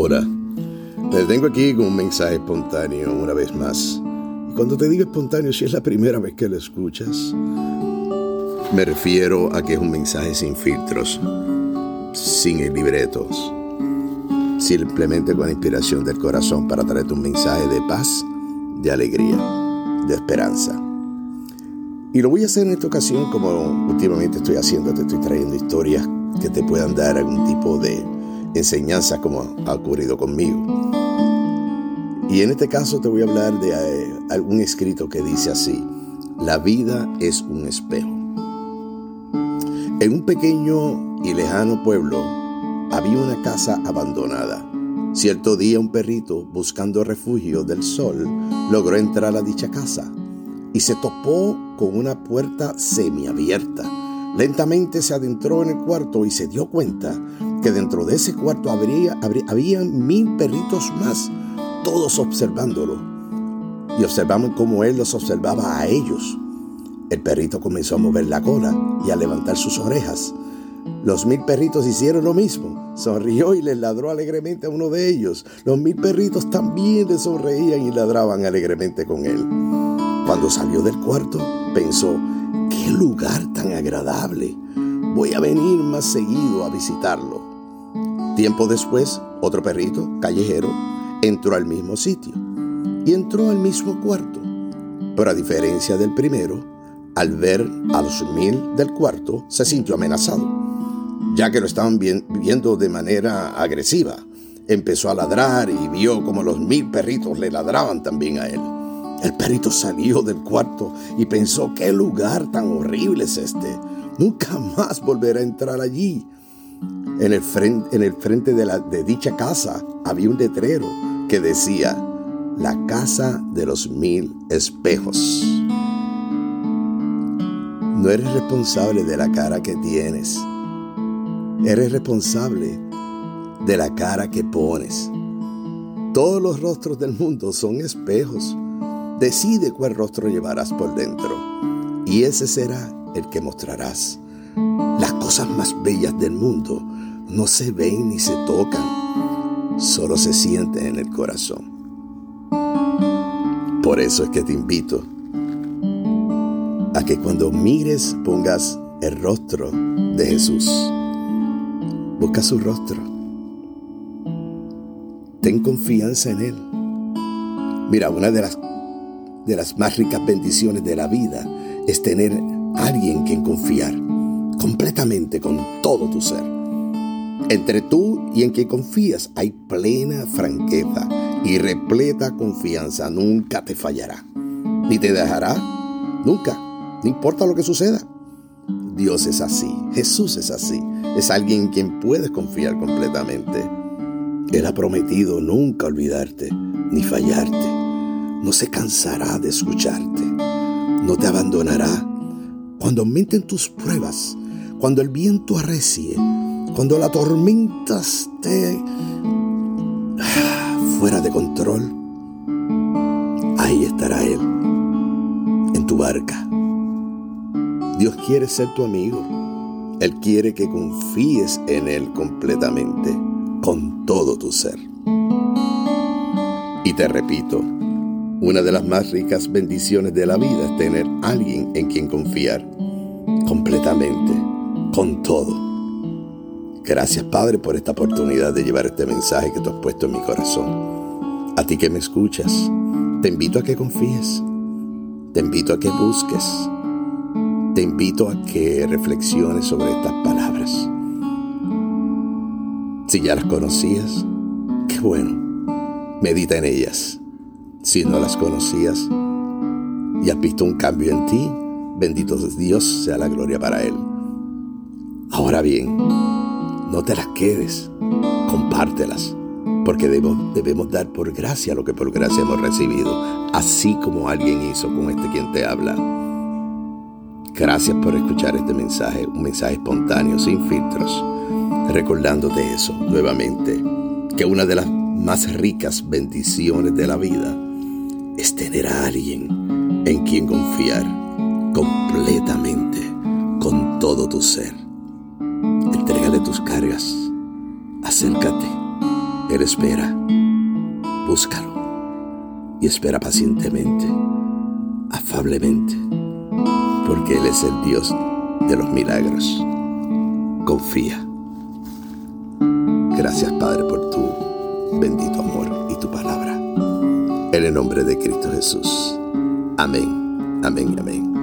Hola, te tengo aquí con un mensaje espontáneo una vez más. Cuando te digo espontáneo, si es la primera vez que lo escuchas, me refiero a que es un mensaje sin filtros, sin libretos, simplemente con la inspiración del corazón para traerte un mensaje de paz, de alegría, de esperanza. Y lo voy a hacer en esta ocasión como últimamente estoy haciendo, te estoy trayendo historias que te puedan dar algún tipo de enseñanza como ha ocurrido conmigo. Y en este caso te voy a hablar de eh, algún escrito que dice así, la vida es un espejo. En un pequeño y lejano pueblo había una casa abandonada. Cierto día un perrito, buscando refugio del sol, logró entrar a dicha casa y se topó con una puerta semiabierta. Lentamente se adentró en el cuarto y se dio cuenta que dentro de ese cuarto habría, mil perritos más, todos observándolo. Y observamos cómo él los observaba a ellos. El perrito comenzó a mover la cola y a levantar sus orejas. Los mil perritos hicieron lo mismo. Sonrió y le ladró alegremente a uno de ellos. Los mil perritos también le sonreían y ladraban alegremente con él. Cuando salió del cuarto, pensó, qué lugar tan agradable. Voy a venir más seguido a visitarlo. Tiempo después, otro perrito, callejero, entró al mismo sitio y entró al mismo cuarto. Pero a diferencia del primero, al ver a los mil del cuarto, se sintió amenazado, ya que lo estaban viendo de manera agresiva. Empezó a ladrar y vio como los mil perritos le ladraban también a él. El perrito salió del cuarto y pensó, qué lugar tan horrible es este. Nunca más volverá a entrar allí. En el frente, de dicha casa había un letrero que decía, la casa de los mil espejos. No eres responsable de la cara que tienes. Eres responsable de la cara que pones. Todos los rostros del mundo son espejos. Decide cuál rostro llevarás por dentro y ese será el que mostrarás. Las cosas más bellas del mundo no se ven ni se tocan, solo se sienten en el corazón. Por eso es que te invito a que cuando mires pongas el rostro de Jesús. Busca su rostro. Ten confianza en Él. Mira, una de las de las más ricas bendiciones de la vida es tener alguien quien confiar completamente con todo tu ser. Entre tú y en quien confías hay plena franqueza y repleta confianza. Nunca te fallará, ni te dejará, nunca, no importa lo que suceda. Dios es así, Jesús es así, es alguien en quien puedes confiar completamente. Él ha prometido nunca olvidarte ni fallarte no se cansará de escucharte, no te abandonará. Cuando aumenten tus pruebas, cuando el viento arrecie, cuando la tormenta esté fuera de control, ahí estará Él, en tu barca. Dios quiere ser tu amigo. Él quiere que confíes en Él completamente, con todo tu ser. Y te repito, una de las más ricas bendiciones de la vida es tener alguien en quien confiar completamente, con todo. Gracias Padre por esta oportunidad de llevar este mensaje que tú has puesto en mi corazón. A ti que me escuchas, te invito a que confíes, te invito a que busques, te invito a que reflexiones sobre estas palabras. Si ya las conocías, qué bueno, medita en ellas si no las conocías. Y has visto un cambio en ti, bendito Dios sea la gloria para Él. Ahora bien, no te las quedes, compártelas, porque debemos, debemos dar por gracia lo que por gracia hemos recibido, así como alguien hizo con este quien te habla. Gracias por escuchar este mensaje, un mensaje espontáneo, sin filtros, recordándote eso nuevamente, que una de las más ricas bendiciones de la vida es tener a alguien en quien confiar completamente con todo tu ser. Entrégale tus cargas. Acércate. Él espera. Búscalo. Y espera pacientemente, afablemente, porque Él es el Dios de los milagros. Confía. Gracias Padre por tu bendito amor y tu palabra. En el nombre de Cristo Jesús. Amén, amén amén.